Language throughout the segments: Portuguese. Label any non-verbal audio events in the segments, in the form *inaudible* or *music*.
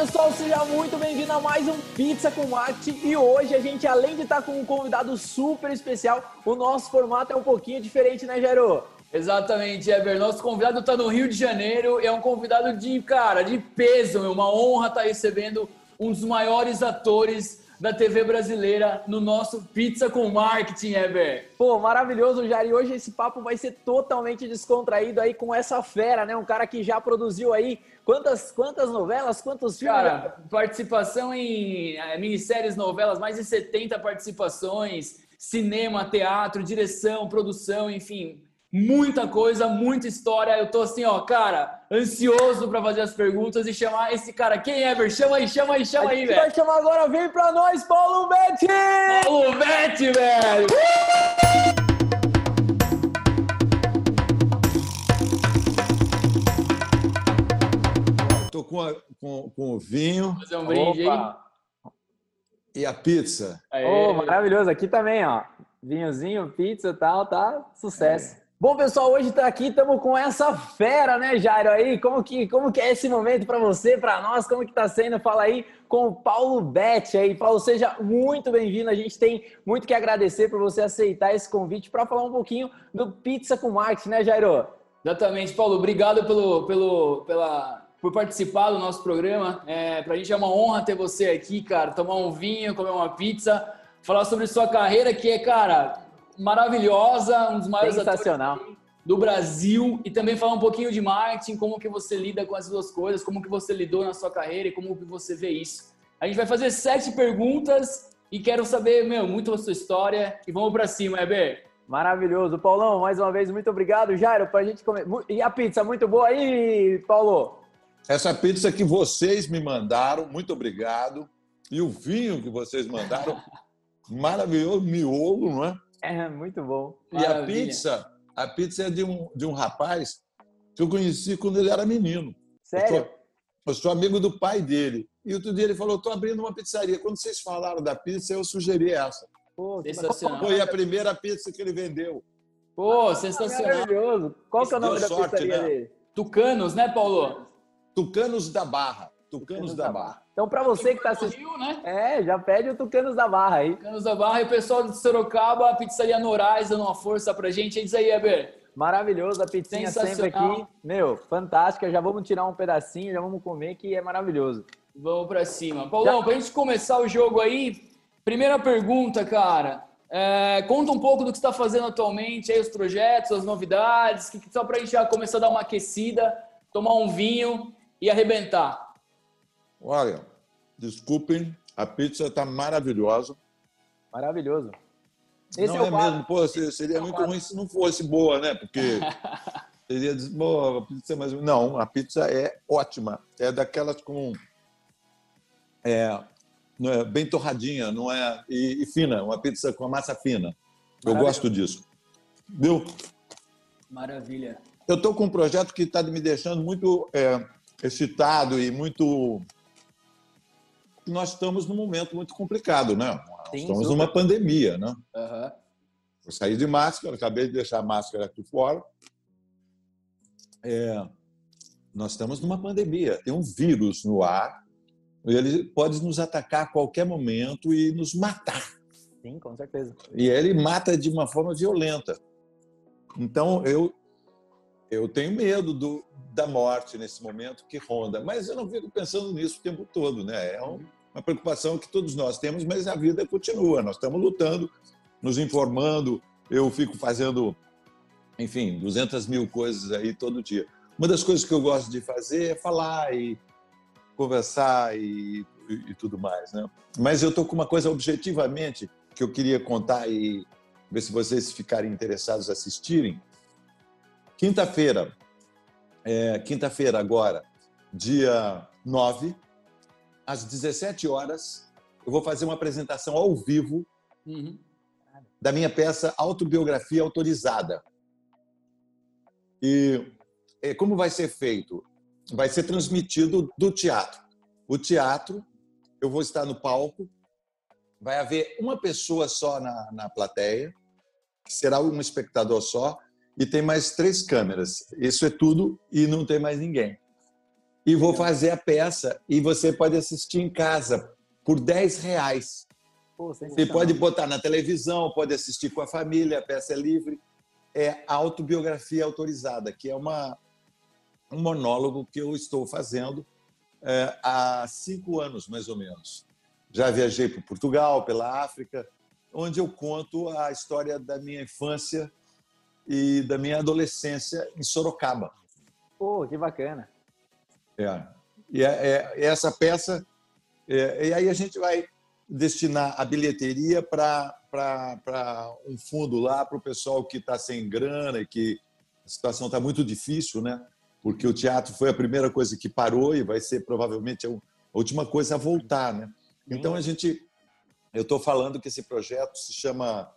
pessoal, seja muito bem-vindo a mais um Pizza com Marketing e hoje a gente, além de estar com um convidado super especial, o nosso formato é um pouquinho diferente, né, Jairo? Exatamente, Eber. Nosso convidado está no Rio de Janeiro e é um convidado de, cara, de peso. É uma honra estar recebendo um dos maiores atores da TV brasileira no nosso Pizza com Marketing, Eber. Pô, maravilhoso, Jair. E hoje esse papo vai ser totalmente descontraído aí com essa fera, né? Um cara que já produziu aí quantas, quantas novelas, quantos filmes? Cara, participação em é, minisséries, novelas, mais de 70 participações, cinema, teatro, direção, produção, enfim, muita coisa, muita história. Eu tô assim, ó, cara, ansioso para fazer as perguntas e chamar esse cara. Quem é, Ver? Chama aí, chama aí, chama aí, velho. vai chamar agora, vem pra nós, Paulo Betti! Paulo Betti, velho! Tô com, a, com, com o vinho. Fazer um brinde Opa. E a pizza. Aê. Oh, maravilhoso. Aqui também, ó. Vinhozinho, pizza e tal, tá sucesso. Bom, pessoal, hoje tá aqui, estamos com essa fera, né, Jairo? Aí, como que, como que é esse momento para você, para nós? Como que tá sendo? Fala aí com o Paulo Betti aí. Paulo, seja muito bem-vindo. A gente tem muito que agradecer por você aceitar esse convite para falar um pouquinho do Pizza com Marketing, né, Jairo? Exatamente, Paulo. Obrigado pelo, pelo, pela, por participar do nosso programa. É, pra gente é uma honra ter você aqui, cara. Tomar um vinho, comer uma pizza, falar sobre sua carreira, que é, cara, maravilhosa, um dos maiores Sensacional. atores do Brasil. E também falar um pouquinho de marketing, como que você lida com as duas coisas, como que você lidou na sua carreira e como que você vê isso. A gente vai fazer sete perguntas e quero saber, meu, muito a sua história. E vamos pra cima, Eber. Maravilhoso. Paulão, mais uma vez, muito obrigado. Jairo, pra gente comer. E a pizza, muito boa aí, Paulo? Essa pizza que vocês me mandaram, muito obrigado. E o vinho que vocês mandaram, *laughs* maravilhoso, miolo, não é? É, muito bom. E a Maravilha. pizza, a pizza é de um, de um rapaz que eu conheci quando ele era menino. Sério? Eu sou, eu sou amigo do pai dele. E outro dia ele falou: estou abrindo uma pizzaria. Quando vocês falaram da pizza, eu sugeri essa. Pô, Sensacional. Foi a primeira pizza que ele vendeu. Pô, sensacional. Maravilhoso. Qual que é o nome da sorte, pizzaria né? dele? Tucanos, né, Paulo? Tucanos da Barra. Tucanos da Barra. Então, pra você que tá No assistindo. Rio, né? É, já pede o Tucanos da Barra aí. Tucanos da Barra e o pessoal de Sorocaba, a pizzaria Norais dando uma força pra gente. É isso aí, Eber. Maravilhoso, a pizzinha sempre aqui. Meu, fantástica. Já vamos tirar um pedacinho, já vamos comer, que é maravilhoso. Vamos pra cima. Paulão, pra gente começar o jogo aí, primeira pergunta, cara. É, conta um pouco do que você está fazendo atualmente, aí os projetos, as novidades, que, só pra gente já começar a dar uma aquecida, tomar um vinho e arrebentar. Olha, desculpem, a pizza está maravilhosa. Maravilhoso. Esse não é é, mesmo, pô, se- seria muito ruim se não fosse boa, né? Porque *laughs* seria "Pô, a pizza é mais. Não, a pizza é ótima. É daquelas com. É, não é bem torradinha, não é. E, e fina, uma pizza com a massa fina. Eu gosto disso. Viu? Maravilha. Eu estou com um projeto que está me deixando muito é, excitado e muito. Nós estamos num momento muito complicado, né? Sim, estamos super. numa pandemia, né? Aham. Eu saí de máscara, acabei de deixar a máscara aqui fora. É, nós estamos numa pandemia, tem um vírus no ar, e ele pode nos atacar a qualquer momento e nos matar. Sim, com certeza. E ele mata de uma forma violenta. Então, eu, eu tenho medo do, da morte nesse momento que ronda, mas eu não fico pensando nisso o tempo todo. Né? É um- uma preocupação que todos nós temos, mas a vida continua. Nós estamos lutando, nos informando. Eu fico fazendo, enfim, 200 mil coisas aí todo dia. Uma das coisas que eu gosto de fazer é falar e conversar e, e, e tudo mais. Né? Mas eu estou com uma coisa objetivamente que eu queria contar e ver se vocês ficarem interessados em assistirem. Quinta-feira, é, quinta-feira agora, dia 9, às 17 horas, eu vou fazer uma apresentação ao vivo Uhum. da minha peça Autobiografia Autorizada. E eh, como vai ser feito? Vai ser transmitido do teatro. O teatro, eu vou estar no palco, vai haver uma pessoa só na, na plateia, que será um espectador só, e tem mais três câmeras. Isso é tudo e não tem mais ninguém. E vou fazer a peça e você pode assistir em casa por 10 reais. Pô, você pode botar na televisão, pode assistir com a família, a peça é livre. É autobiografia autorizada, que é uma, um monólogo que eu estou fazendo é, há cinco anos, mais ou menos. Já viajei para Portugal, pela África, onde eu conto a história da minha infância e da minha adolescência em Sorocaba. Pô, que bacana. É. E é, é essa peça. É, e aí a gente vai destinar a bilheteria para um fundo lá para o pessoal que está sem grana e que a situação está muito difícil, né? Porque o teatro foi a primeira coisa que parou e vai ser provavelmente a última coisa a voltar, né? Então a gente, eu estou falando que esse projeto se chama,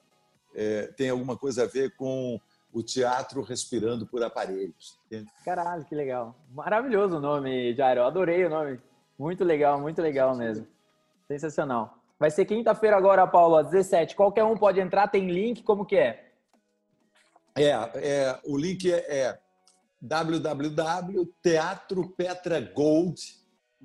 é, tem alguma coisa a ver com o teatro respirando por aparelhos. Caralho, que legal. Maravilhoso o nome, Jairo. Eu adorei o nome. Muito legal, muito legal mesmo. Sensacional. Vai ser quinta-feira agora, Paulo, às 17. Qualquer um pode entrar, tem link, como que é? É, é o link é, é www.teatropetragold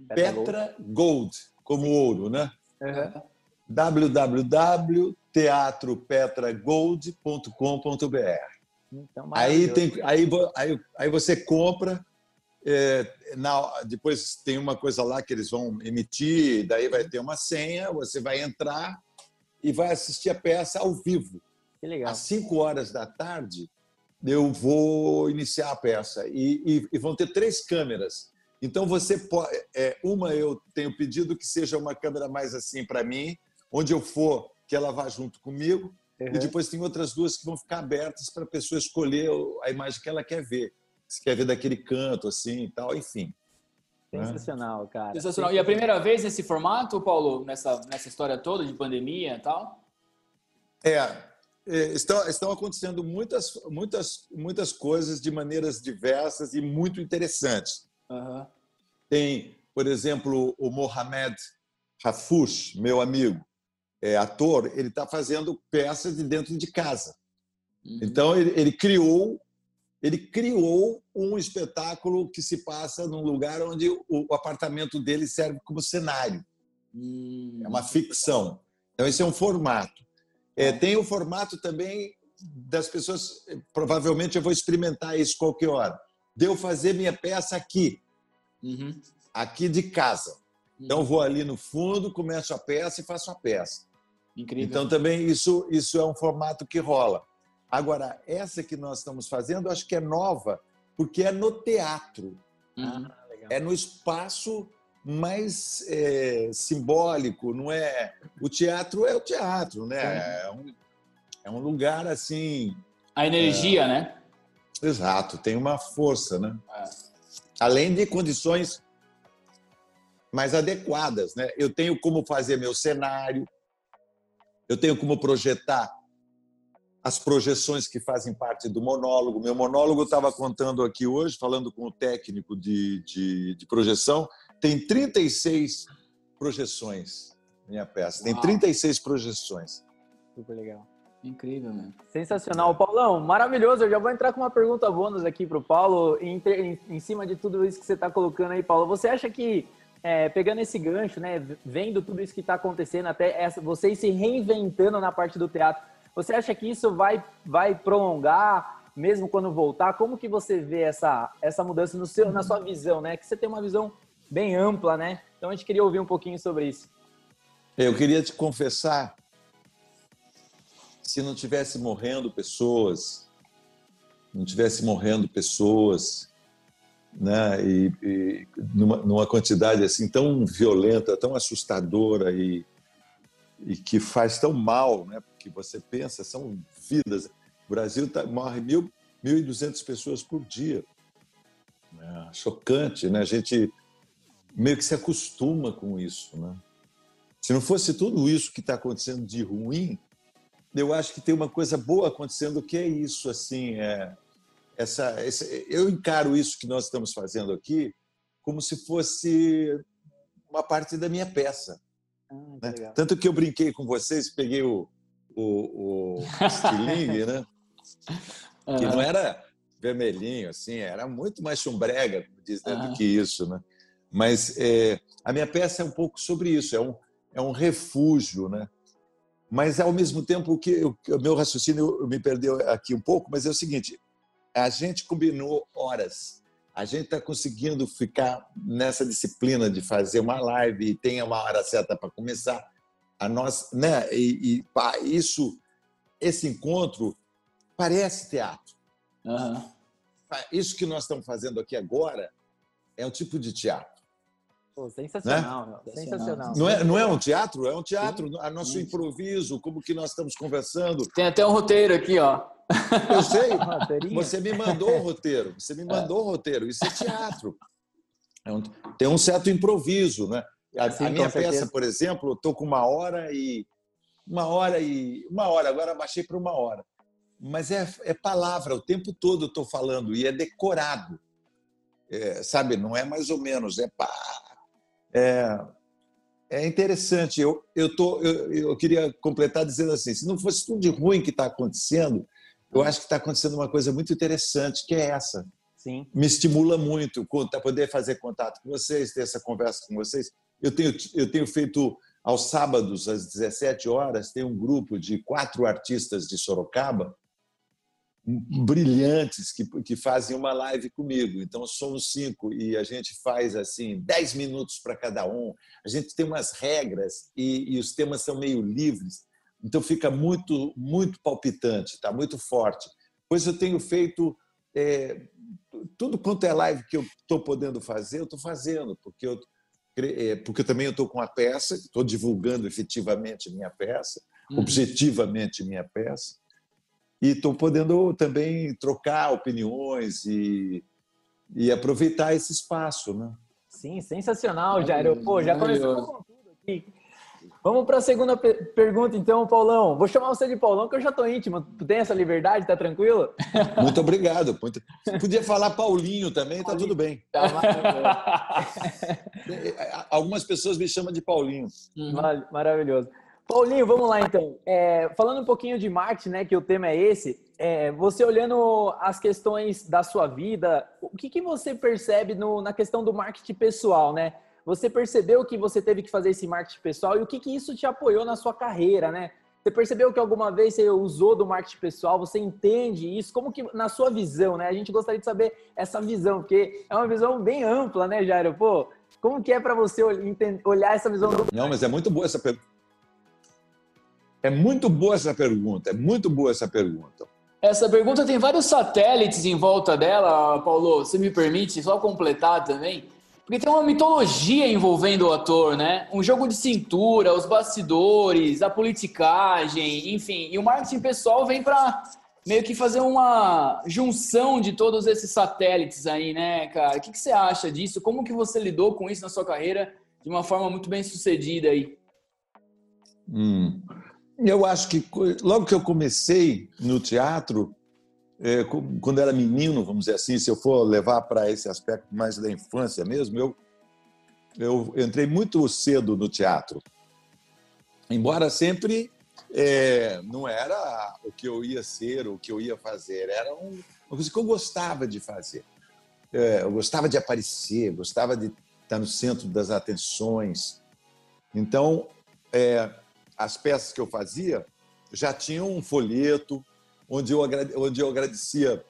Petra, Petra Gold. Gold, como ouro, né? Uhum. www.teatropetragold.com.br então, aí, tem, aí, aí, aí você compra, é, na, depois tem uma coisa lá que eles vão emitir, daí vai ter uma senha, você vai entrar e vai assistir a peça ao vivo. Que legal. Às 5 horas da tarde, eu vou iniciar a peça. E, e, e vão ter três câmeras. Então, você pode. É, uma eu tenho pedido que seja uma câmera mais assim para mim, onde eu for, que ela vá junto comigo. Uhum. E depois tem outras duas que vão ficar abertas para a pessoa escolher a imagem que ela quer ver. Se quer ver daquele canto, assim e tal, enfim. Né? Sensacional, né? cara. Sensacional. E a primeira vez nesse formato, Paulo, nessa, nessa história toda de pandemia e tal? É, é, estão, estão acontecendo muitas, muitas, muitas coisas de maneiras diversas e muito interessantes. Uhum. Tem, por exemplo, o Mohamed Rafouch, meu amigo, é, ator, ele está fazendo peças de dentro de casa. Uhum. Então ele, ele, criou ele criou um espetáculo que se passa num lugar onde o, o apartamento dele serve como cenário. Uhum. É uma ficção. Então esse é um formato. É, tem o formato também das pessoas. Provavelmente eu vou experimentar isso qualquer hora. De eu fazer minha peça aqui, uhum. aqui de casa. Então vou ali no fundo, começo a peça e faço a peça. Incrível. Então também isso isso é um formato que rola. Agora essa que nós estamos fazendo, acho que é nova porque é no teatro, uhum. é no espaço mais é, simbólico, não é? O teatro é o teatro, né? É um, é um lugar assim. A energia, é... né? Exato, tem uma força, né? É. Além de condições mais adequadas, né? Eu tenho como fazer meu cenário, eu tenho como projetar as projeções que fazem parte do monólogo. Meu monólogo estava contando aqui hoje, falando com o técnico de, de, de projeção, tem 36 projeções, minha peça. Tem 36 projeções. Super legal. Incrível, né? Sensacional. Paulão, maravilhoso. Eu já vou entrar com uma pergunta bônus aqui para o Paulo, em, em, em, cima de tudo isso que você está colocando aí, Paulo. Você acha que é, pegando esse gancho, né, vendo tudo isso que está acontecendo, até essa, vocês se reinventando na parte do teatro, você acha que isso vai, vai prolongar, mesmo quando voltar? Como que você vê essa, essa mudança no seu, na sua visão, né? Que você tem uma visão bem ampla, né? Então a gente queria ouvir um pouquinho sobre isso. Eu queria te confessar, se não tivesse morrendo pessoas, não tivesse morrendo pessoas, né? E, e numa, numa, quantidade assim tão violenta, tão assustadora e, e que faz tão mal, né? Porque você pensa são vidas. O Brasil tá, morre mil, mil e duzentas pessoas por dia. É chocante, né? A gente meio que se acostuma com isso, né? Se não fosse tudo isso que está acontecendo de ruim, eu acho que tem uma coisa boa acontecendo que é isso, assim, é essa, eu encaro isso que nós estamos fazendo aqui como se fosse uma parte da minha peça. Ah, né? Tanto que eu brinquei com vocês, peguei o, o, o *laughs* estilingue, né? que não era vermelhinho, assim, era muito mais chumbrega, diz, né, do que isso, né? Mas é, a minha peça é um pouco sobre isso, é um, é um refúgio, né? Mas, ao mesmo tempo, o, que, o meu raciocínio me perdeu aqui um pouco, mas é o seguinte, a gente combinou horas, a gente está conseguindo ficar nessa disciplina de fazer uma live e tem uma hora certa para começar, a nós, né? E, e pá, isso, esse encontro parece teatro. Uhum. Isso que nós estamos fazendo aqui agora é um tipo de teatro. Pô, sensacional, né? sensacional. Não é, não é um teatro? É um teatro. A nosso improviso, como que nós estamos conversando. Tem até um roteiro aqui, ó. *laughs* Eu sei. Você me mandou o roteiro. Você me mandou o roteiro. Isso é teatro. É um, tem um certo improviso, né? A, Sim, a minha peça, por exemplo, eu estou com uma hora e uma hora e uma hora. Agora baixei para uma hora. Mas é, é palavra o tempo todo estou falando e é decorado. É, sabe? Não é mais ou menos. É pá, é, é interessante. Eu, eu, tô, eu, eu queria completar dizendo assim: se não fosse tudo de ruim que está acontecendo, eu acho que está acontecendo uma coisa muito interessante, que é essa. Sim. Me estimula muito poder fazer contato com vocês, ter essa conversa com vocês. Eu tenho, eu tenho feito aos sábados, às 17 horas, tem um grupo de quatro artistas de Sorocaba brilhantes que, que fazem uma live comigo. Então, somos cinco e a gente faz assim, dez minutos para cada um. A gente tem umas regras e, e, os temas são meio livres. Então, fica muito, muito palpitante, está muito forte. Pois eu tenho feito é, tudo quanto é live que eu estou podendo fazer, eu estou fazendo, porque eu, é, porque também eu estou com a peça, estou divulgando efetivamente minha peça, uhum. objetivamente minha peça e estou podendo também trocar opiniões e, e aproveitar esse espaço, né? Sim, sensacional, Jairo. Pô, já começou com tudo aqui. Vamos para a segunda pergunta, então, Paulão. Vou chamar você de Paulão, que eu já estou íntimo. Tem essa liberdade? Tá tranquilo? *laughs* Muito obrigado. Muito... *laughs* Podia falar Paulinho também, tá tudo bem. Tá *laughs* Algumas pessoas me chamam de Paulinho. Uhum. Maravilhoso. Paulinho, vamos lá então. É, falando um pouquinho de marketing, né, que o tema é esse, é, você olhando as questões da sua vida, o que, que você percebe no, na questão do marketing pessoal, né? Você percebeu que você teve que fazer esse marketing pessoal e o que, que isso te apoiou na sua carreira, né? Você percebeu que alguma vez você usou do marketing pessoal? Você entende isso? Como que, na sua visão, né? A gente gostaria de saber essa visão, porque é uma visão bem ampla, né, Jairo? Pô, como que é para você olhar essa visão do... Não, mas é muito boa essa pergunta é muito boa essa pergunta, é muito boa essa pergunta. Essa pergunta tem vários satélites em volta dela, Paulo. Você me permite só completar também? Porque tem uma mitologia envolvendo o ator, né? Um jogo de cintura, os bastidores, a politicagem, enfim. E o marketing pessoal vem para meio que fazer uma junção de todos esses satélites aí, né, cara? O que, que você acha disso? Como que você lidou com isso na sua carreira de uma forma muito bem sucedida aí? Hum. Eu acho que logo que eu comecei no teatro, quando era menino, vamos dizer assim, se eu for levar para esse aspecto mais da infância mesmo, eu, eu entrei muito cedo no teatro. Embora sempre é, não era o que eu ia ser, o que eu ia fazer, era um, uma coisa que eu gostava de fazer. É, eu gostava de aparecer, gostava de estar no centro das atenções. Então, é, as peças que eu fazia já tinham um folheto onde eu, onde eu agradecia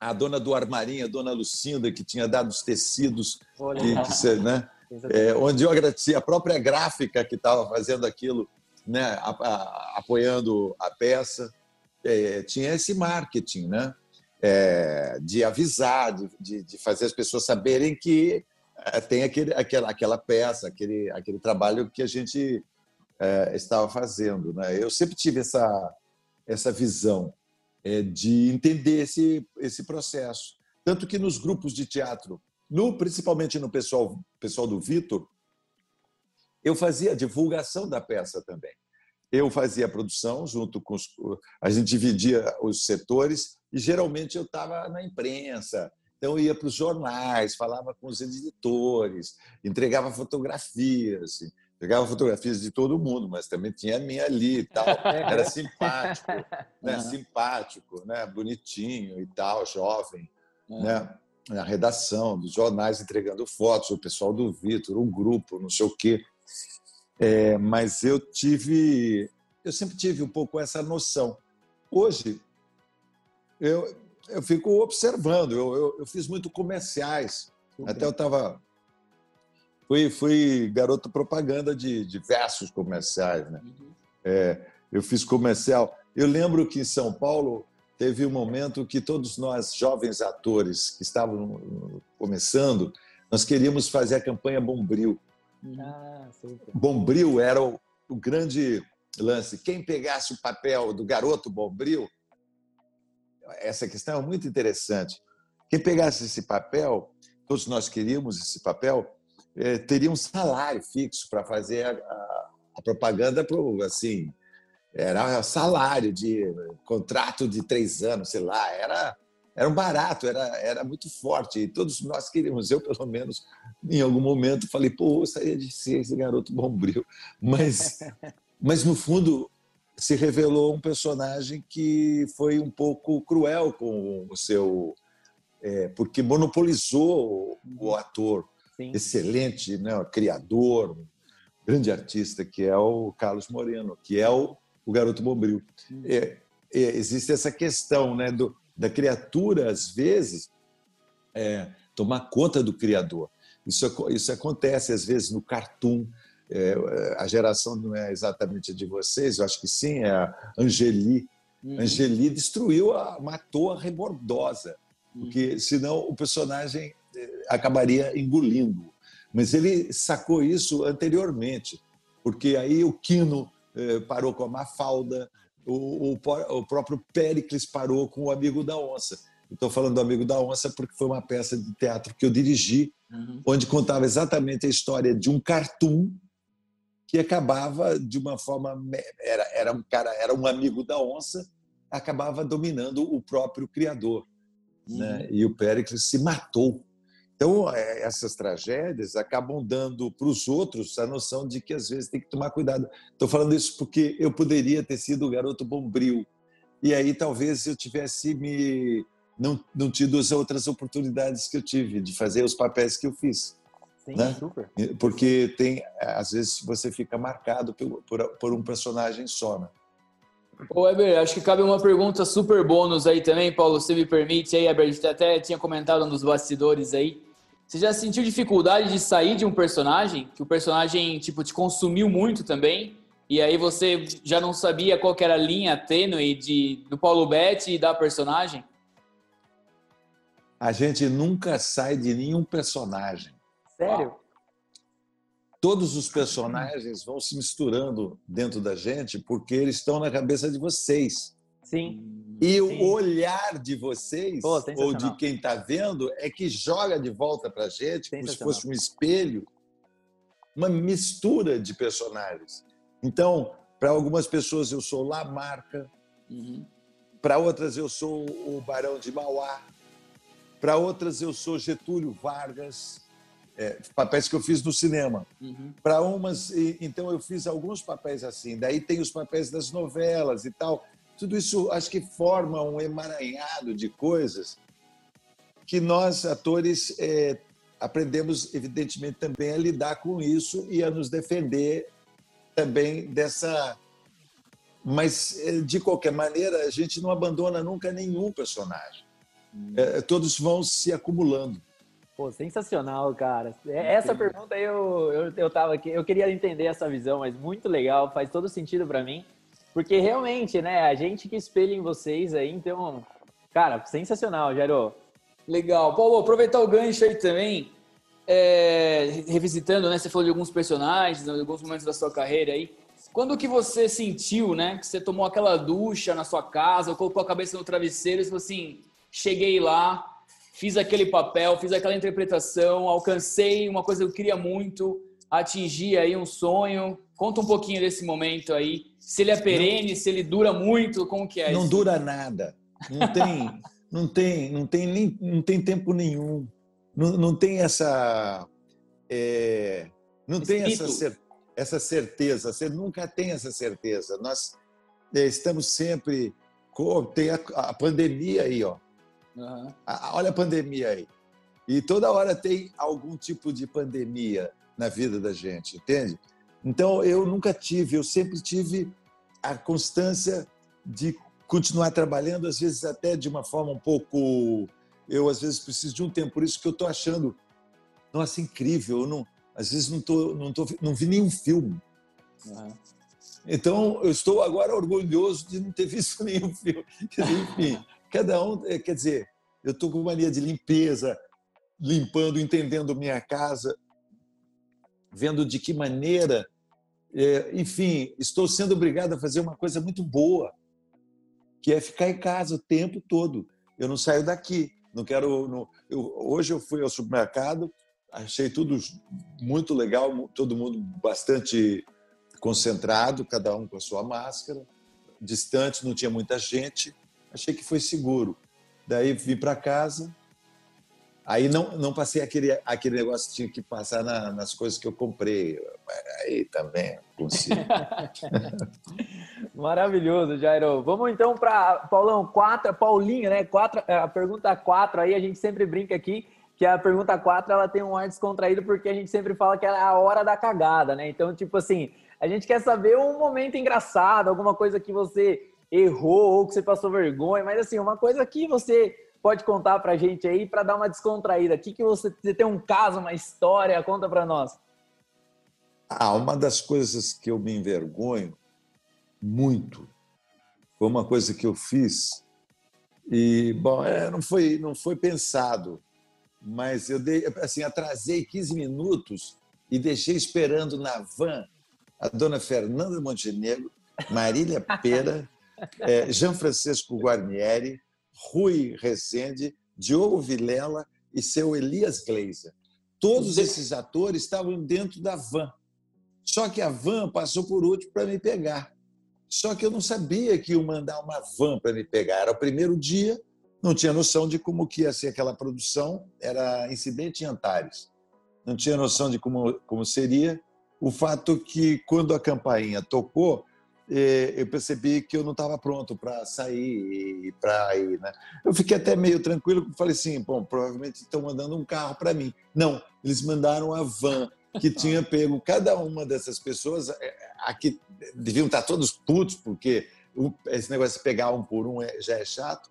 a dona do armarinho, a dona Lucinda, que tinha dado os tecidos, que, que, né? É, onde eu agradecia a própria gráfica que estava fazendo aquilo, né? A, a, apoiando a peça. É, tinha esse marketing, né? É, de avisar, de, de, fazer as pessoas saberem que é, tem aquele, aquela, aquela peça, aquele, aquele trabalho que a gente é, estava fazendo. Né? Eu sempre tive essa, essa visão é, de entender esse, esse processo. Tanto que nos grupos de teatro, no, principalmente no pessoal, pessoal do Vitor, eu fazia a divulgação da peça também. Eu fazia a produção junto com os. A gente dividia os setores e geralmente eu estava na imprensa. Então eu ia para os jornais, falava com os editores, entregava fotografias, pegava fotografias de todo mundo, mas também tinha a minha ali e tal. *laughs* Era simpático, né? Uhum. simpático, né? bonitinho e tal, jovem. Uhum. Né? na redação dos jornais entregando fotos, o pessoal do Vitor, um grupo, não sei o quê. É, mas eu tive, eu sempre tive um pouco essa noção. Hoje, eu, eu fico observando, eu, eu, eu fiz muito comerciais. Até eu estava. Fui, fui garoto propaganda de diversos comerciais. Né? Uhum. É, eu fiz comercial. Eu lembro que em São Paulo teve um momento que todos nós, jovens atores que estavam começando, nós queríamos fazer a campanha Bombril. Ah, Bombril era o, o, grande lance. Quem pegasse o papel do garoto Bombril, essa questão é muito interessante. Quem pegasse esse papel, todos nós queríamos esse papel, eh, teria um salário fixo para fazer a, a, a propaganda pro, assim, era salário de contrato de três anos, sei lá, era era um barato, era, era muito forte. E todos nós queríamos, eu pelo menos, em algum momento, falei, pô, gostaria de ser esse garoto bombril. Mas, *laughs* mas no fundo, se revelou um personagem que foi um pouco cruel com o seu. É, porque monopolizou o ator Sim. excelente, né, criador, grande artista, que é o Carlos Moreno, que é o o garoto bombril. É, é, existe essa questão né, do, da criatura, às vezes, é, tomar conta do criador. Isso, isso acontece, às vezes, no cartoon. É, a geração não é exatamente a de vocês, eu acho que sim, é a Angeli. Uhum. Angeli destruiu, a, matou a rebordosa, uhum. porque senão o personagem acabaria engolindo. Mas ele sacou isso anteriormente, porque aí o Quino eh, parou com a Mafalda, o, o, o próprio Péricles parou com o Amigo da Onça. Estou falando do Amigo da Onça porque foi uma peça de teatro que eu dirigi, uhum. onde contava exatamente a história de um cartoon que acabava de uma forma era, era um cara era um amigo da onça acabava dominando o próprio criador né? uhum. né? e o Péricles se matou então, é, essas tragédias acabam dando para os outros a noção de que às vezes tem que tomar cuidado. Estou falando isso porque eu poderia ter sido o garoto bombril. E aí talvez eu tivesse me não, não tido as outras oportunidades que eu tive de fazer os papéis que eu fiz. Sim, né? super. Porque tem, às vezes você fica marcado por, por, por um personagem só. Né? Ô, Weber, acho que cabe uma pergunta super bônus aí também, Paulo, se me permite aí, Weber, a gente até tinha comentado nos bastidores aí, você já sentiu dificuldade de sair de um personagem? Que o personagem, tipo, te consumiu muito também? E aí você já não sabia qual era a linha tênue de, do Paulo Betti e da personagem? A gente nunca sai de nenhum personagem. Sério? Todos os personagens vão se misturando dentro da gente porque eles estão na cabeça de vocês. Sim. E Sim. o olhar de vocês, Pô, ou de quem está vendo, é que joga de volta para a gente, como se fosse um espelho, uma mistura de personagens. Então, para algumas pessoas eu sou Lamarca, uhum. para outras eu sou o Barão de Mauá, para outras eu sou Getúlio Vargas, é, papéis que eu fiz no cinema. Uhum. Para umas, então eu fiz alguns papéis assim. Daí tem os papéis das novelas e tal. Tudo isso acho que forma um emaranhado de coisas que nós, atores, é, aprendemos, evidentemente, também a lidar com isso e a nos defender também dessa. Mas, é, de qualquer maneira, a gente não abandona nunca nenhum personagem. É, todos vão se acumulando. Pô, sensacional, cara. É, essa pergunta eu, eu, eu tava aqui, eu queria entender essa visão, mas muito legal, faz todo sentido para mim. Porque realmente, né, a gente que espelha em vocês aí, então, cara, sensacional, Jairo. Legal. Paulo, aproveitar o gancho aí também, é, revisitando, né, você falou de alguns personagens, de alguns momentos da sua carreira aí. Quando que você sentiu, né, que você tomou aquela ducha na sua casa, colocou a cabeça no travesseiro e falou assim, cheguei lá, fiz aquele papel, fiz aquela interpretação, alcancei uma coisa que eu queria muito, atingi aí um sonho. Conta um pouquinho desse momento aí se ele é perene, não, se ele dura muito, como que é Não isso? dura nada. Não tem, não tem, não tem nem, não tem tempo nenhum. Não, não tem essa, é, não tem essa, essa certeza. Você nunca tem essa certeza. Nós é, estamos sempre tem a, a, pandemia aí, ó. Uhum. A, olha a pandemia aí. E toda hora tem algum tipo de pandemia na vida da gente, entende? Então eu nunca tive, eu sempre tive a constância de continuar trabalhando, às vezes até de uma forma um pouco. Eu às vezes preciso de um tempo, por isso que eu estou achando, nossa, incrível. Eu não, às vezes não tô, não tô, não vi nenhum filme. Uhum. Então eu estou agora orgulhoso de não ter *laughs* visto nenhum filme. Enfim, cada um, é, quer dizer, eu estou com mania de limpeza, limpando, entendendo minha casa, vendo de que maneira, é, enfim, estou sendo obrigado a fazer uma coisa muito boa, que é ficar em casa o tempo todo. Eu não saio daqui. Não quero. Não, eu, hoje eu fui ao supermercado, achei tudo muito legal, todo mundo bastante concentrado, cada um com a sua máscara, distante, não tinha muita gente. Achei que foi seguro. Daí vim para casa, Aí não, não passei aquele, aquele negócio que tinha que passar na, nas coisas que eu comprei. Aí também consigo. *laughs* Maravilhoso, Jairo. Vamos então para Paulão, quatro, Paulinho, né? Quatro, é, a pergunta quatro aí, a gente sempre brinca aqui que a pergunta quatro ela tem um ar descontraído porque a gente sempre fala que é a hora da cagada, né? Então, tipo assim, a gente quer saber um momento engraçado, alguma coisa que você errou ou que você passou vergonha, mas assim, uma coisa que você pode contar para a gente aí para dar uma descontraída? O que, que você, você tem um caso, uma história? Conta para nós. Ah, uma das coisas que eu me envergonho muito foi uma coisa que eu fiz e bom, é, não foi não foi pensado, mas eu dei assim atrasei 15 minutos e deixei esperando na van a dona Fernanda Montenegro, Marília Pera, *laughs* é, Jean Francisco Guarnieri, Rui Rezende, Diogo Vilela e seu Elias Gleiser. Todos esses atores estavam dentro da van. Só que a van passou por último para me pegar. Só que eu não sabia que iam mandar uma van para me pegar. Era o primeiro dia, não tinha noção de como que ia ser aquela produção. Era incidente em Antares. Não tinha noção de como, como seria. O fato que, quando a campainha tocou, eu percebi que eu não estava pronto para sair para ir. Né? Eu fiquei até meio tranquilo, falei assim, bom, provavelmente estão mandando um carro para mim. Não, eles mandaram a van que tinha pego cada uma dessas pessoas, é, aqui deviam estar todos putos, porque esse negócio de pegar um por um é, já é chato.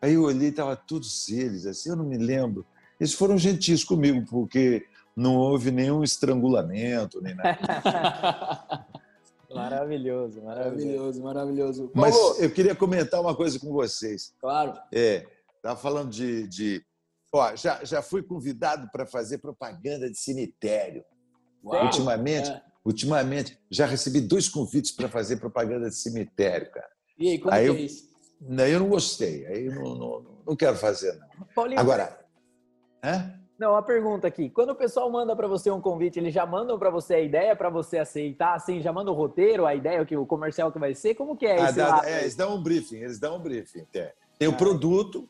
Aí eu olhei, estava todos eles, assim, eu não me lembro. Eles foram gentis comigo, porque não houve nenhum estrangulamento, nem nada. *laughs* Maravilhoso, maravilhoso, maravilhoso. Mas eu queria comentar uma coisa com vocês. Claro. É, estava falando de, de... Ó, já, já fui convidado para fazer propaganda de cemitério. Uau, ultimamente, é. ultimamente, já recebi dois convites para fazer propaganda de cemitério, cara. E aí, como aí é eu, isso? Aí eu não gostei, aí não, não, não quero fazer, não. Paulinho, Agora, hã? Não, uma pergunta aqui. Quando o pessoal manda para você um convite, eles já mandam para você a ideia para você aceitar, assim, já manda o roteiro, a ideia, o que o comercial que vai ser? Como que é ah, dá, é, eles dão um briefing, eles dão um briefing. É. Tem o ah. produto,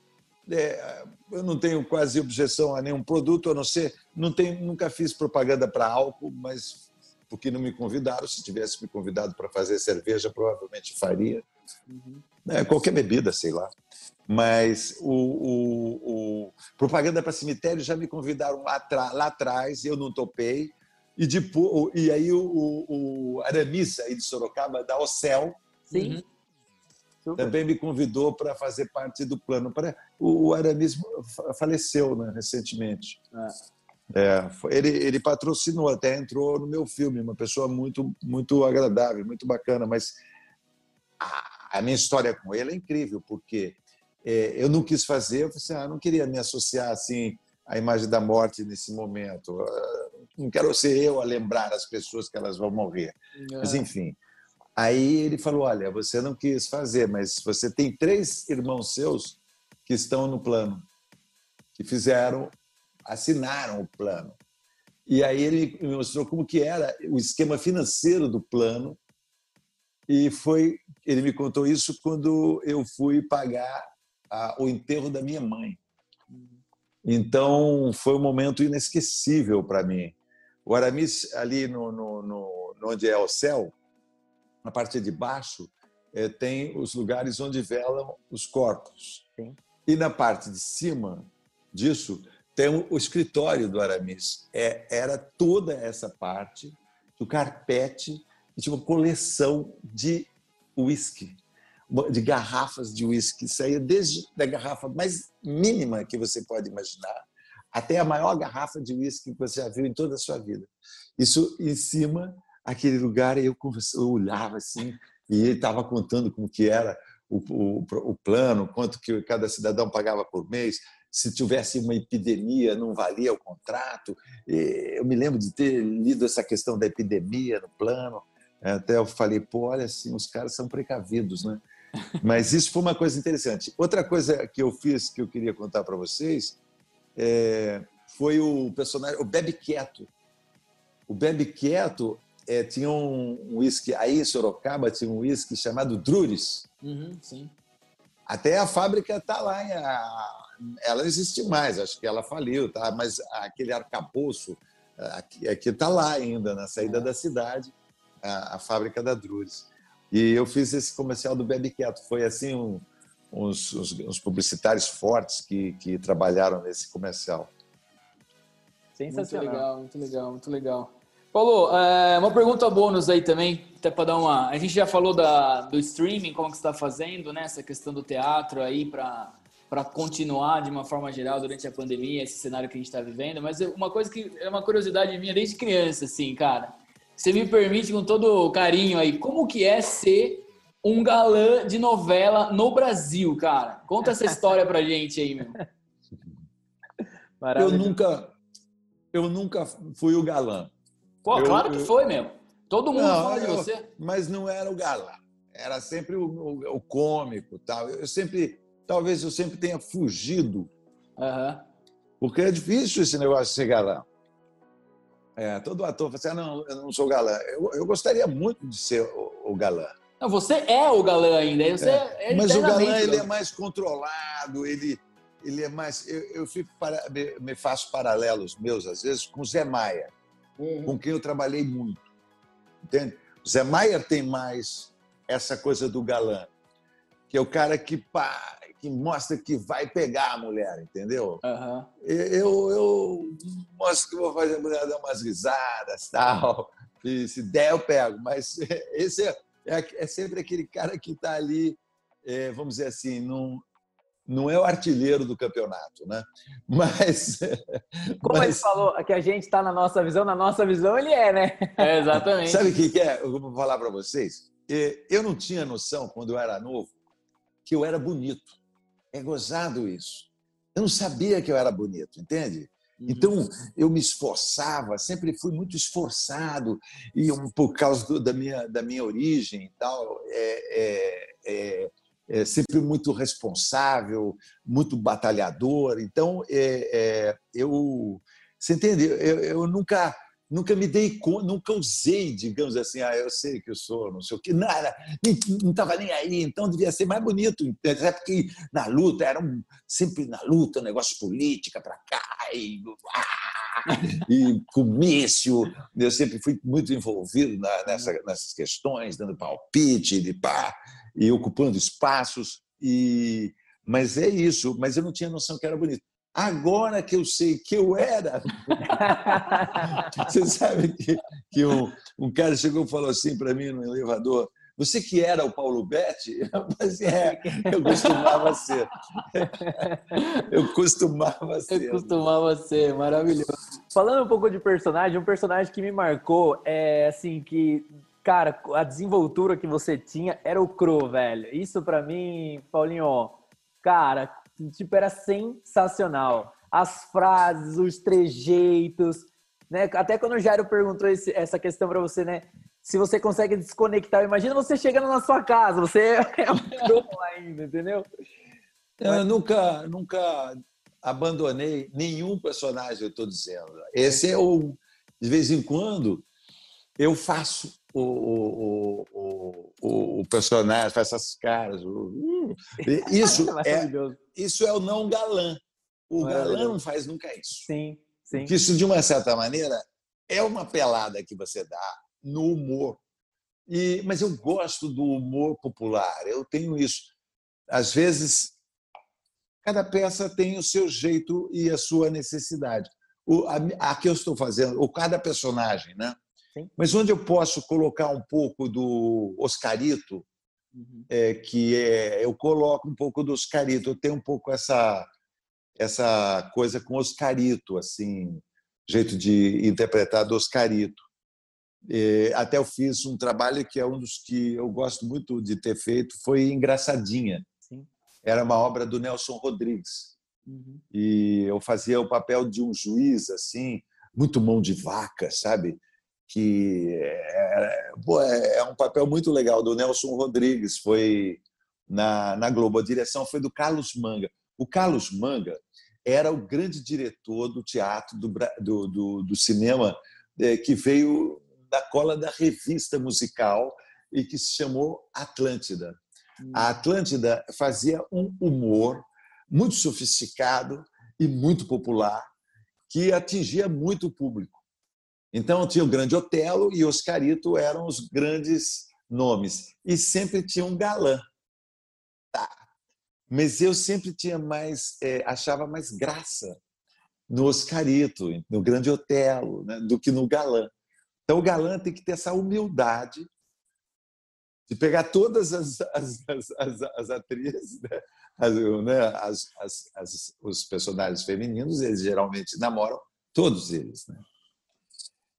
é, eu não tenho quase objeção a nenhum produto, a não ser, não tenho, nunca fiz propaganda para álcool, mas porque não me convidaram. Se tivesse me convidado para fazer cerveja, provavelmente faria. Uhum. É, qualquer bebida, sei lá. Mas o, o, o propaganda para cemitério já me convidaram lá, lá atrás, eu não topei. E, depois, e aí o, o Aramis, aí de Sorocaba, da Ocel, Sim. Uhum. também me convidou para fazer parte do plano. O Aramis faleceu né, recentemente. Ah. É, ele, ele patrocinou, até entrou no meu filme, uma pessoa muito, muito agradável, muito bacana, mas a, minha história com ele é incrível, porque é, eu não quis fazer, eu assim, ah, não queria me associar assim à imagem da morte nesse momento. Ah, não quero ser eu a lembrar as pessoas que elas vão morrer. É. Mas enfim. Aí ele falou: Olha, você não quis fazer, mas você tem três irmãos seus que estão no plano, que fizeram, assinaram o plano. E aí ele me mostrou como que era o esquema financeiro do plano. E foi, ele me contou isso quando eu fui pagar a, o enterro da minha mãe. Então, foi um momento inesquecível para mim. O Aramis, ali no, no, no, onde é o céu, na parte de baixo, é, tem os lugares onde velam os corpos. Sim. E na parte de cima disso, Então, o escritório do Aramis é, era toda essa parte do carpete e tinha uma coleção de uísque, de garrafas de uísque. Saía desde a garrafa mais mínima que você pode imaginar até a maior garrafa de uísque que você já viu em toda a sua vida. Isso em cima, aquele lugar, eu, eu olhava assim, e ele estava contando como que era o, o, o, plano, quanto que cada cidadão pagava por mês, se tivesse uma epidemia não valia o contrato. Eu me lembro de ter lido essa questão da epidemia no plano. Até eu falei, pô, olha assim, os caras são precavidos, né? Mas isso foi uma coisa interessante. Outra coisa que eu fiz que eu queria contar para vocês é, foi o personagem, o Bebe Quieto. O Bebe Quieto é, tinha um uísque, aí em Sorocaba tinha um uísque chamado Drures. Uhum, sim. Até a fábrica está lá, ela não existe mais, acho que ela faliu, tá? mas aquele arcabouço aqui está lá ainda, na saída é. da cidade, a, a, fábrica da Drures. E eu fiz esse comercial do Bebe Quieto. Foi assim um, uns, uns, uns, publicitários fortes que, que trabalharam nesse comercial. Sensacional. Muito legal, muito legal, muito legal. Paulo, é, uma pergunta bônus aí também, até para dar uma. A gente já falou da, do streaming, como que está fazendo, né? Essa questão do teatro aí para para continuar de uma forma geral durante a pandemia, esse cenário que a gente está vivendo. Mas uma coisa que é uma curiosidade minha desde criança, assim, cara. Você me permite com todo carinho aí, como que é ser um galã de novela no Brasil, cara? Conta essa história pra gente aí, meu. Eu nunca, eu nunca fui o galã. Pô, eu, claro que eu... foi, meu. Todo mundo não, fala de eu, você. Mas não era o galã. Era sempre o, o, o cômico, tal. Eu sempre, talvez eu sempre tenha fugido. Uhum. Porque é difícil esse negócio de ser galã. É, todo ator fala assim, ah, não, eu não sou galã. Eu, eu gostaria muito de ser o, o galã. Não, você é o galã ainda. Você é. É mas o galã ele é mais controlado, ele, ele é mais. Eu, eu fico para, me, me, faço paralelos meus, às vezes, com o Zé Maia, uhum. com quem eu trabalhei muito. Entende? O Zé Maia tem mais essa coisa do galã, que é o cara que, pá, que mostra que vai pegar a mulher, entendeu? Uhum. Eu, eu mostro que vou fazer a mulher dar umas risadas *laughs* tal. E se der, eu pego. Mas *laughs* esse é é, é sempre aquele cara que está ali, é, vamos dizer assim, não, não é o artilheiro do campeonato, né? *laughs* Mas. Como mas... ele falou, que a gente está na nossa visão, na nossa visão ele é, né? É, exatamente. Sabe o que é? Eu vou falar para vocês. Eu não tinha noção, quando eu era novo, que eu era bonito. É gozado isso. Eu não sabia que eu era bonito, entende? Uhum. Então, eu me esforçava, sempre fui muito esforçado, e por causa do, da, minha, da minha origem e tal, é, é, é, é, sempre muito responsável, muito batalhador. Então, é, é, eu. Você entende? Eu, eu nunca nunca me dei conta, nunca usei, digamos assim, ah, eu sei que eu sou, não sei o quê, nada, não estava nem aí, então devia ser mais bonito, até porque na luta, era um, sempre na luta, um negócio política para cá, e, ah, e comício, eu sempre fui muito envolvido na, nessa, nessas questões, dando palpite, de pá, e ocupando espaços, e mas é isso, mas eu não tinha noção que era bonito. Agora que eu sei que eu era. *laughs* Você sabe que, que um, um cara chegou e falou assim para mim no elevador: Você que era o Paulo Betti? *laughs* Eu falei é, eu costumava ser. Eu costumava ser. Eu costumava ser, maravilhoso. Falando um pouco de personagem, um personagem que me marcou é assim que cara, a desenvoltura que você tinha era o Cro, velho. Isso para mim, Paulinho, cara, tipo, era sensacional. As frases, os trejeitos, né? Até quando o Jairo perguntou esse, essa questão para você, né? Se você consegue desconectar, imagina você chegando na sua casa, você *laughs* é um ainda, entendeu? Eu nunca, nunca abandonei nenhum personagem, eu estou dizendo. Esse é o. De vez em quando, eu faço o, o, o, o personagem, faço essas caras. Isso, *laughs* é, isso é o não galã. O galã não faz nunca isso. Sim, sim. Porque isso, de uma certa maneira, é uma pelada que você dá no humor. E, mas eu gosto do humor popular, eu tenho isso. Às vezes, cada peça tem o seu jeito e a sua necessidade. O, a, a que eu estou fazendo, ou cada personagem, né? Sim. Mas onde eu posso colocar um pouco do Oscarito, uhum. é, que é, eu coloco um pouco do Oscarito, eu tenho um pouco essa essa coisa com Oscarito, assim, jeito de interpretar do Oscarito. É, até eu fiz um trabalho que é um dos que eu gosto muito de ter feito, foi Engraçadinha. Sim. Era uma obra do Nelson Rodrigues. Uhum. E eu fazia o papel de um juiz, assim, muito mão de vaca, sabe? Que é, é, é um papel muito legal do Nelson Rodrigues. Foi na, na Globo. A direção foi do Carlos Manga. O Carlos Manga era o grande diretor do teatro, do, do, do, do cinema, é, que veio da cola da revista musical e que se chamou Atlântida. A hum. Atlântida fazia um humor muito sofisticado e muito popular que atingia muito o público. Então tinha o Grande Otelo e Oscarito eram os grandes nomes e sempre tinha um galã. Tá. Mas eu sempre tinha mais, é, achava mais graça no Oscarito, no Grande Otelo, né, do que no galã. Então o galã tem que ter essa humildade de pegar todas as, as, as, as atrizes, né? As, né? As, os personagens femininos, eles geralmente namoram todos eles. Né?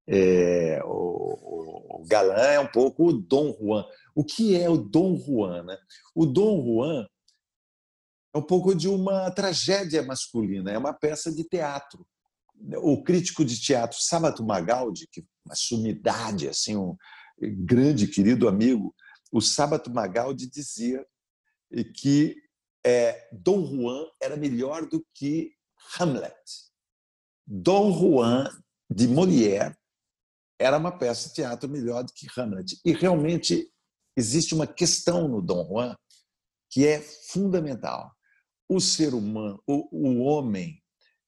É, o, o, galã é um pouco o Dom Juan. O que é o Dom Juan? Né? O Dom Juan é um pouco de uma tragédia masculina, é uma peça de teatro. O crítico de teatro Sábato Magaldi, que uma sumidade, assim, um grande querido amigo, o Sábato Magaldi dizia que é, Dom Juan era melhor do que Hamlet. Dom Juan de Molière era uma peça de teatro melhor do que Hamlet. E realmente existe uma questão no Dom Juan que é fundamental. O ser humano, o, o homem,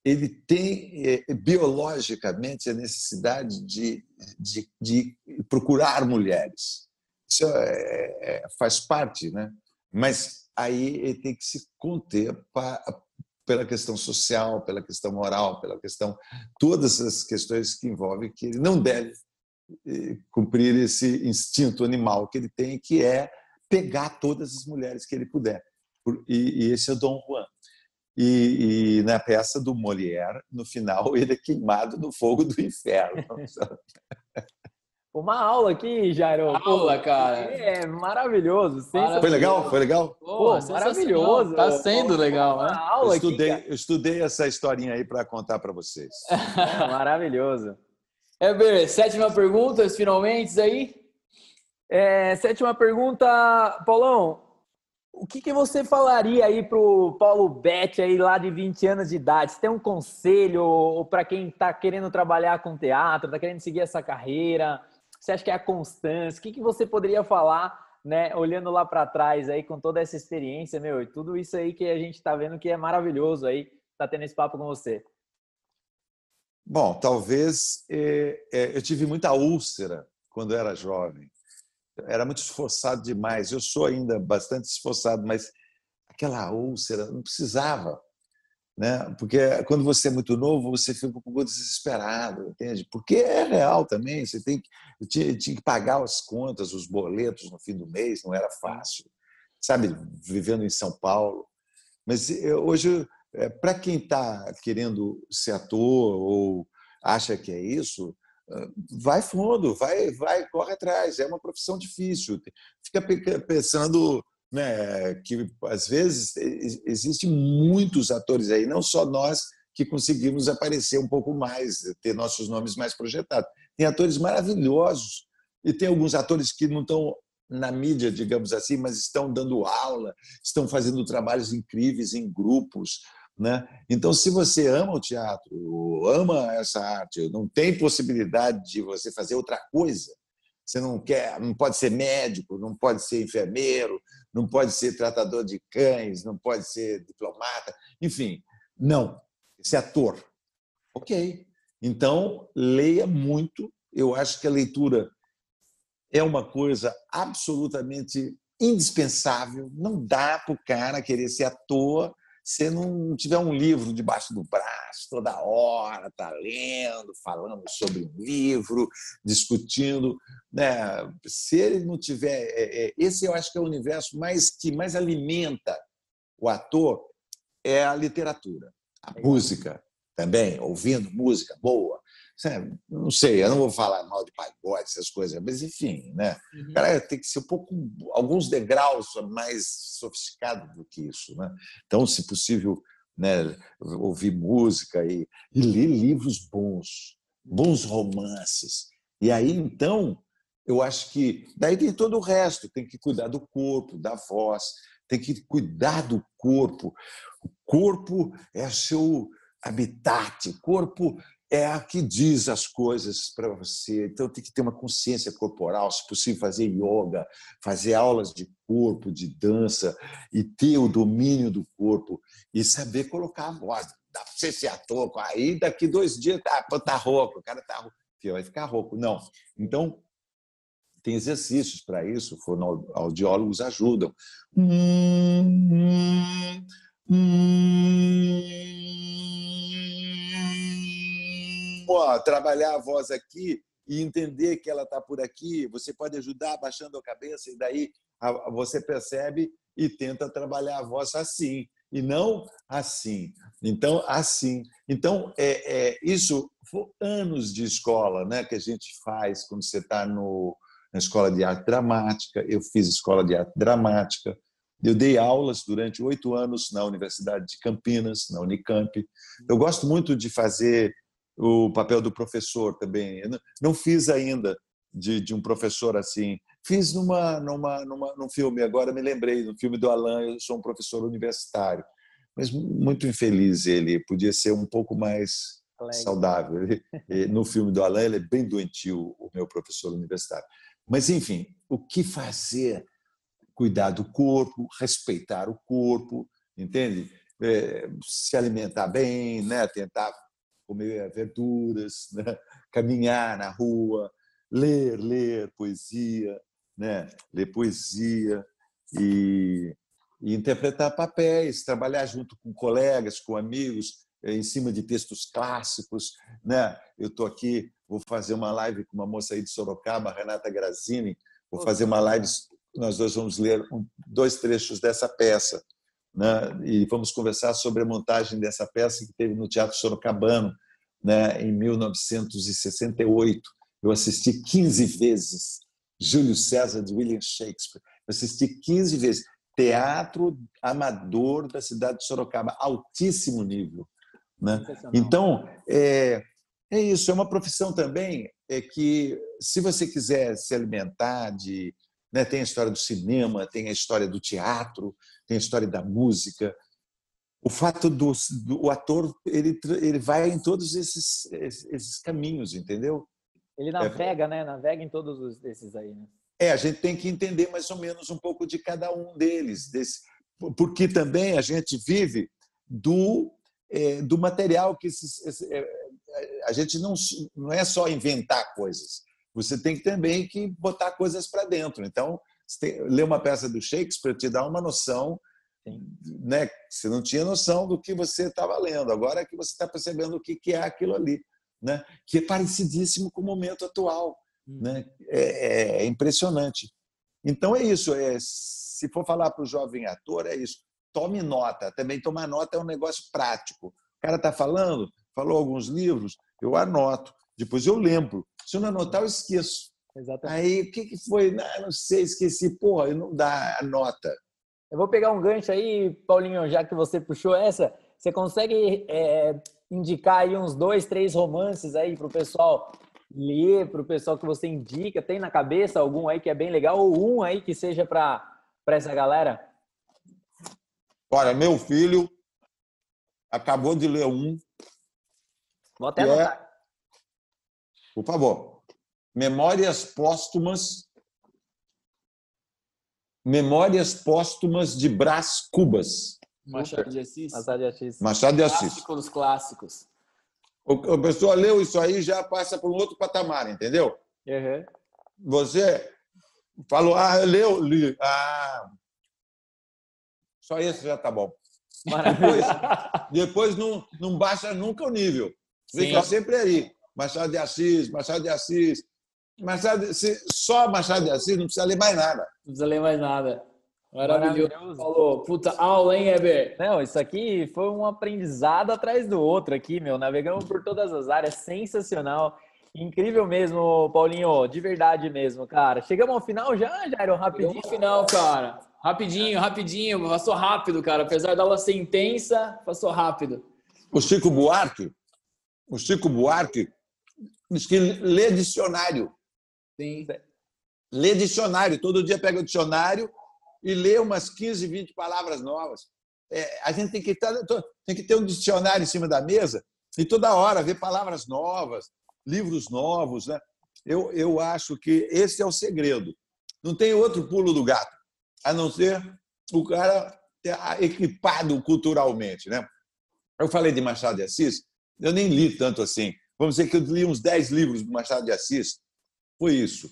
ele tem é, biologicamente a necessidade de, de, de procurar mulheres. Isso é, é, faz parte, né? Mas aí ele tem que se conter pra, pela questão social, pela questão moral, pela questão todas as questões que envolvem que ele não deve eh, cumprir esse instinto animal que ele tem, que é pegar todas as mulheres que ele puder. E, e esse é Dom Juan. E, e, na peça do Molière, no final, *laughs* ele é queimado no fogo do inferno. Uma aula aqui, Jairo. Aula, cara. É maravilhoso. Foi legal? Foi legal? Pô, Pô maravilhoso. Tá sendo legal, né? Aula eu estudei, aqui, eu estudei essa historinha aí para contar para vocês. *laughs* É, maravilhoso. É, sétima pergunta, finalmente aí. É, sétima pergunta, Paulão. O que, que você falaria aí pro Paulo Betti aí lá de 20 anos de idade? Você tem um conselho para quem está querendo trabalhar com teatro, está querendo seguir essa carreira? Você acha que é a constância? O que, que você poderia falar, né, olhando lá para trás aí com toda essa experiência, meu, e tudo isso aí que a gente está vendo que é maravilhoso aí, tá tendo esse papo com você? Bom, talvez é, é, eu tive muita úlcera quando era jovem. Era muito esforçado demais. Eu sou ainda bastante esforçado, mas aquela úlcera não precisava né? Porque quando você é muito novo, você fica um pouco desesperado, entende? Porque é real também, você tem que tinha, tinha que pagar as contas, os boletos no fim do mês, não era fácil, sabe? Vivendo em São Paulo, mas hoje é, para quem está querendo ser ator ou acha que é isso, vai fundo, vai, vai, corre atrás. É uma profissão difícil. Fica pensando né, que às vezes existem muitos atores aí, não só nós que conseguimos aparecer um pouco mais, ter nossos nomes mais projetados. Tem atores maravilhosos e tem alguns atores que não estão na mídia, digamos assim, mas estão dando aula, estão fazendo trabalhos incríveis em grupos. Né? Então, se você ama o teatro, ama essa arte, não tem possibilidade de você fazer outra coisa, você não quer, não pode ser médico, não pode ser enfermeiro, não pode ser tratador de cães, não pode ser diplomata, enfim, não, esse ator. Ok. Então, leia muito. Eu acho que a leitura é uma coisa absolutamente indispensável. Não dá para o cara querer ser ator você não tiver um livro debaixo do braço toda hora, tá lendo, falando sobre um livro, discutindo, né? Se ele não tiver, é, é, esse eu acho que é o universo mais que mais alimenta o ator é a literatura, a música também, ouvindo música boa, não sei, eu não vou falar mal de pagode, essas coisas, mas enfim, né? Uhum. O cara tem que ser um pouco, alguns degraus mais sofisticado do que isso, né? Então, se possível, né, ouvir música e, e ler livros bons, bons romances. E aí, então, eu acho que daí tem todo o resto, tem que cuidar do corpo, da voz, tem que cuidar do corpo. O corpo é seu habitat, o corpo é a que diz as coisas para você. Então tem que ter uma consciência corporal, se possível fazer yoga, fazer aulas de corpo, de dança e ter o domínio do corpo e saber colocar a voz. Dá para você ser ator, aí daqui dois dias tá, tá rouco, o cara tá rouco, vai ficar rouco. Não. Então tem exercícios para isso, fonoaudiólogos ajudam. Hum, hum, hum ó, trabalhar a voz aqui e entender que ela está por aqui, você pode ajudar baixando a cabeça e daí você percebe e tenta trabalhar a voz assim e não assim. Então, assim. Então, é, é isso anos de escola né, que a gente faz quando você está na escola de arte dramática. Eu fiz escola de arte dramática. Eu dei aulas durante oito anos na Universidade de Campinas, na Unicamp. Eu gosto muito de fazer o papel do professor também. Eu não fiz ainda de, de um professor assim. Fiz numa, numa, numa, num filme, agora me lembrei, no filme do Alain, eu sou um professor universitário. Mas muito infeliz ele, podia ser um pouco mais saudável. no filme do Alain, ele é bem doentio, o meu professor universitário. Mas, enfim, o que fazer? Cuidar do corpo, respeitar o corpo, entende? É, se alimentar bem, né? tentar comer verduras, *laughs* né? caminhar na rua, ler, ler poesia, né? ler poesia e, e interpretar papéis, trabalhar junto com colegas, com amigos, eh, em cima de textos clássicos. Né? Eu estou aqui, vou fazer uma live com uma moça aí de Sorocaba, Renata Grazini, vou fazer uma live, nós dois vamos ler dois trechos dessa peça né? e vamos conversar sobre a montagem dessa peça que teve no Teatro Sorocabano, né? em 1968. Eu assisti 15 vezes Júlio César de William Shakespeare. Eu assisti 15 vezes. Teatro amador da cidade de Sorocaba, altíssimo nível. Né? Então, é, é isso. É uma profissão também é que, se você quiser se alimentar de né? Tem a história do cinema, tem a história do teatro, tem a história da música. O fato do, do o ator ele, ele vai em todos esses, esses caminhos, entendeu? Ele navega, é, né? Navega em todos esses aí, né? É, a gente tem que entender mais ou menos um pouco de cada um deles, desse, porque também a gente vive do, é, do material que esses, esse, é, a gente não, não é só inventar coisas, você tem que também que botar coisas para dentro. Então, tem, ler uma peça do Shakespeare te dá uma noção, né? Você não tinha noção do que você estava lendo. Agora é que você está percebendo o que, que é aquilo ali, né? Que é parecidíssimo com o momento atual, hum. né? É, é, é, impressionante. Então é isso. É, se for falar para o jovem ator, é isso. Tome nota. Também tomar nota é um negócio prático. O cara está falando, falou alguns livros, eu anoto. Depois eu lembro. Se eu não anotar, eu esqueço. Exatamente. Aí, o que, que foi? Não, não sei, esqueci. Porra, não dá a nota. Eu vou pegar um gancho aí, Paulinho, já que você puxou essa. Você consegue é, indicar aí uns dois, três romances aí para o pessoal ler, para o pessoal que você indica? Tem na cabeça algum aí que é bem legal? Ou um aí que seja para essa galera? Olha, meu filho acabou de ler um. Vou até é anotar. É por favor. Memórias póstumas. Memórias póstumas de Brás Cubas. Machado de Assis. Machado de Assis. Machado de Assis. Clássico dos clássicos. A pessoa leu isso aí já passa para um outro patamar, entendeu? Uhum. Você falou, ah, leu, li. Ah, só isso já tá bom. Depois, depois não, não baixa nunca o nível. Fica Sim. sempre aí. Machado de Assis, Machado de Assis. Machado, se, só Machado de Assis não precisa ler mais nada. Não precisa ler mais nada. Maravilhoso. Maravilhoso. Falou, puta aula, hein, Heber? Não, isso aqui foi um aprendizado atrás do outro aqui, meu. Navegamos por todas as áreas, sensacional. Incrível mesmo, Paulinho, de verdade mesmo, cara. Chegamos ao final já, Jairo, rapidinho. Chegamos ao final, cara. Rapidinho, rapidinho, passou rápido, cara. Apesar da aula ser intensa, passou rápido. O Chico Buarque, o Chico Buarque diz que lê dicionário. Sim. Lê dicionário, todo dia pega o dicionário e lê umas 15, 20 palavras novas. É, a gente tem que, estar, tem que ter um dicionário em cima da mesa e toda hora ver palavras novas, livros novos. Né? Eu, eu acho que esse é o segredo. Não tem outro pulo do gato, a não ser o cara equipado culturalmente. Né? Eu falei de Machado de Assis, eu nem li tanto assim. Vamos dizer que eu li uns 10 livros do Machado de Assis. Foi isso.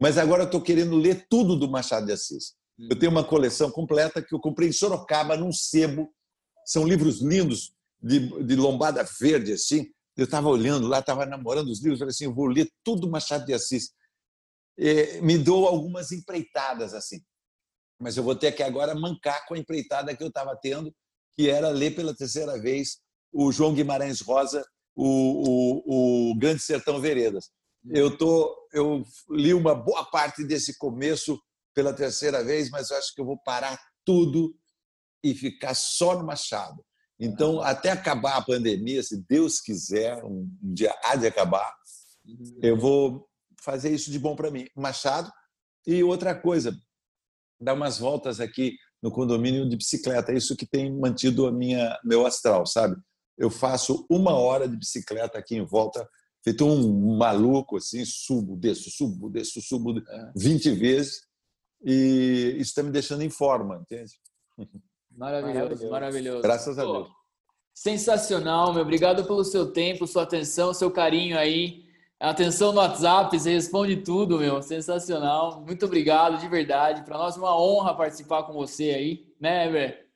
Mas agora eu estou querendo ler tudo do Machado de Assis. Eu tenho uma coleção completa que eu comprei em Sorocaba, num sebo. São livros lindos, de, de lombada verde, assim. Eu estava olhando lá, estava namorando os livros, falei assim, eu vou ler tudo Machado de Assis. E me dou algumas empreitadas, assim. Mas eu vou ter que agora mancar com a empreitada que eu estava tendo, que era ler pela terceira vez o João Guimarães Rosa, o, o, o Grande Sertão Veredas. Eu, tô, eu li uma boa parte desse começo pela terceira vez, mas eu acho que eu vou parar tudo e ficar só no Machado. Então, até acabar a pandemia, se Deus quiser, um dia há de acabar, eu vou fazer isso de bom para mim. Machado. E outra coisa, dar umas voltas aqui no condomínio de bicicleta. Isso que tem mantido a minha meu astral, sabe? Eu faço uma hora de bicicleta aqui em volta, feito um maluco assim, subo, desço, subo, desço, subo 20 é. vezes e isso está me deixando em forma, entende? Maravilhoso, maravilhoso. maravilhoso. Graças a Deus. Sensacional, meu. Obrigado pelo seu tempo, sua atenção, seu carinho aí. Atenção no WhatsApp, você responde tudo, meu. Sensacional. Muito obrigado, de verdade. Para nós é uma honra participar com você aí, né, Ever?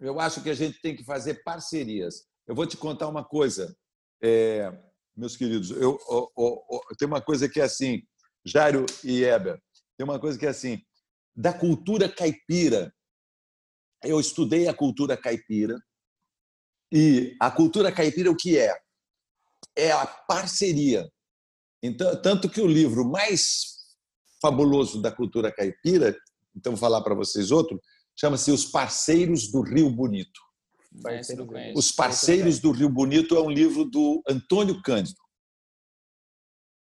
Eu acho que a gente tem que fazer parcerias. Eu vou te contar uma coisa, é, meus queridos. Eu, eu, eu, eu, tem uma coisa que é assim, Jairo e Eber. Tem uma coisa que é assim, da cultura caipira. Eu estudei a cultura caipira e a cultura caipira o que é? É a parceria. Então, tanto que o livro mais fabuloso da cultura caipira, então vou falar para vocês outro, chama-se Os Parceiros do Rio Bonito. Os Parceiros do Rio Bonito é um livro do Antônio Cândido.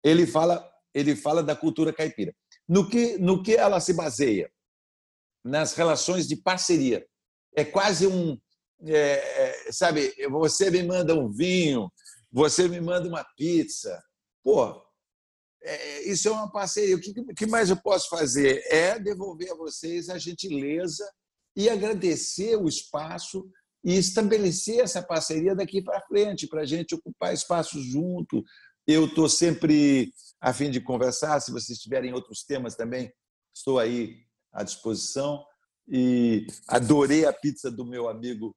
Ele fala, ele fala da cultura caipira. No que, no que ela se baseia? Nas relações de parceria. É quase um. É, é, sabe, você me manda um vinho, você me manda uma pizza. Pô, é, isso é uma parceria. O que, que mais eu posso fazer? É devolver a vocês a gentileza e agradecer o espaço e estabelecer essa parceria daqui para frente, para a gente ocupar espaço junto. Eu estou sempre a fim de conversar. Se vocês tiverem outros temas também, estou aí à disposição. E adorei a pizza do meu amigo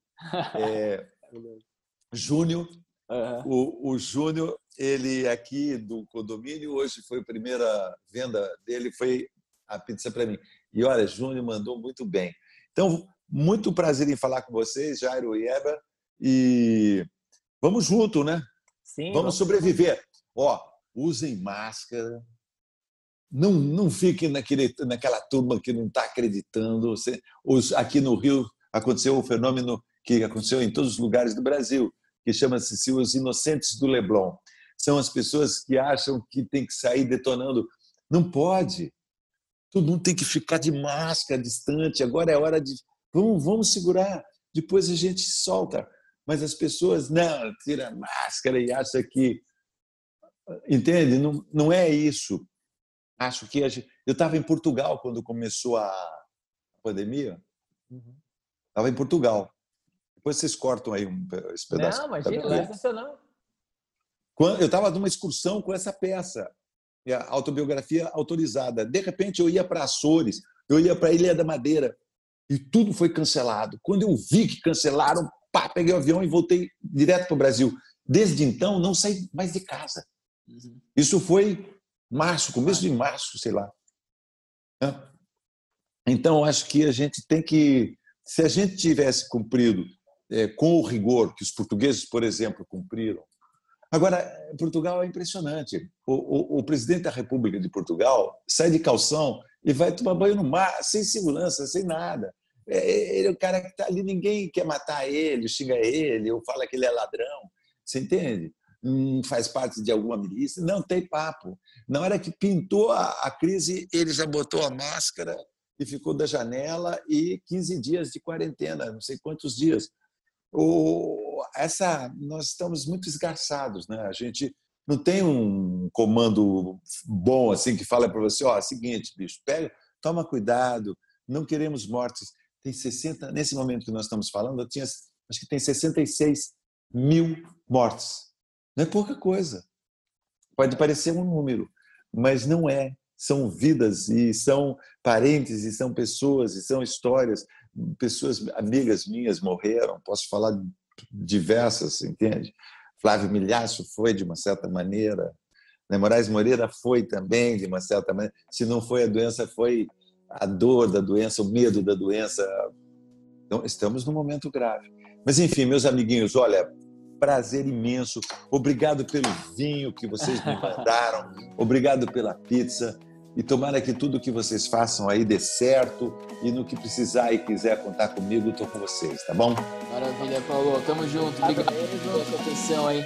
é, *laughs* Júnior. Uhum. O, o Júnior, ele aqui do condomínio, hoje foi a primeira venda dele, foi a pizza para mim. E olha, Júnior mandou muito bem. Então, muito prazer em falar com vocês, Jairo e Eba. E vamos junto, né? Sim, vamos, vamos sobreviver. Ó, usem máscara, não, não fiquem naquele, naquela turma que não está acreditando. Os, aqui no Rio aconteceu o um fenômeno que aconteceu em todos os lugares do Brasil, que chama-se os inocentes do Leblon. São as pessoas que acham que tem que sair detonando. Não pode. Todo mundo tem que ficar de máscara, distante. Agora é hora de. Vamos, vamos segurar. Depois a gente solta. Mas as pessoas, não, tira a máscara e acha que Entende? Não, não é isso. Acho que gente... eu estava em Portugal quando começou a pandemia. Estava uhum. em Portugal. Depois vocês cortam aí um, esse pedaço. Não, imagina, não é sensacional. Eu estava numa excursão com essa peça, a autobiografia autorizada. De repente eu ia para Açores, eu ia para Ilha da Madeira. E tudo foi cancelado. Quando eu vi que cancelaram, pá, peguei o avião e voltei direto para o Brasil. Desde então, não saí mais de casa. Uhum. Isso foi março, começo de março, sei lá. Então, acho que a gente tem que, se a gente tivesse cumprido é, com o rigor que os portugueses, por exemplo, cumpriram. Agora, Portugal é impressionante. O, o, o presidente da República de Portugal sai de calção e vai tomar banho no mar, sem segurança, sem nada. É, ele é o cara que está ali, ninguém quer matar ele, xinga ele, ou fala que ele é ladrão. Você entende? Hum, faz parte de alguma milícia. Não tem papo. Na hora que pintou a, a crise, ele já botou a máscara e ficou da janela e 15 dias de quarentena, não sei quantos dias. O, essa, nós estamos muito esgarçados, né? A gente não tem um comando bom assim que fala para você, ó, oh, seguinte, bicho, pega, toma cuidado, não queremos mortes. Tem 60, nesse momento que nós estamos falando, eu tinha, acho que tem 66 mil mortes. Não é pouca coisa. Pode parecer um número, mas não é. São vidas e são parentes e são pessoas e são histórias. Pessoas amigas minhas morreram, posso falar diversas, entende? Flávio Milhaço foi de uma certa maneira, né? Moraes Moreira foi também de uma certa maneira. Se não foi a doença, foi a dor da doença, o medo da doença. Então, estamos num momento grave. Mas enfim, meus amiguinhos, olha, prazer imenso. Obrigado pelo vinho que vocês me *laughs* mandaram. Obrigado pela pizza. E tomara que tudo que vocês façam aí dê certo. E no que precisar e quiser contar comigo, estou com vocês, tá bom? Maravilha, Paulo. Tamo junto. Obrigado pela sua atenção aí.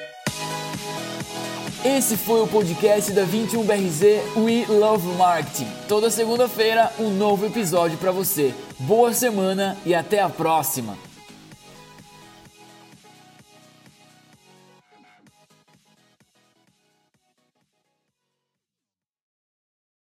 Esse foi o podcast da 21BRZ We Love Marketing. Toda segunda-feira, um novo episódio para você. Boa semana e até a próxima!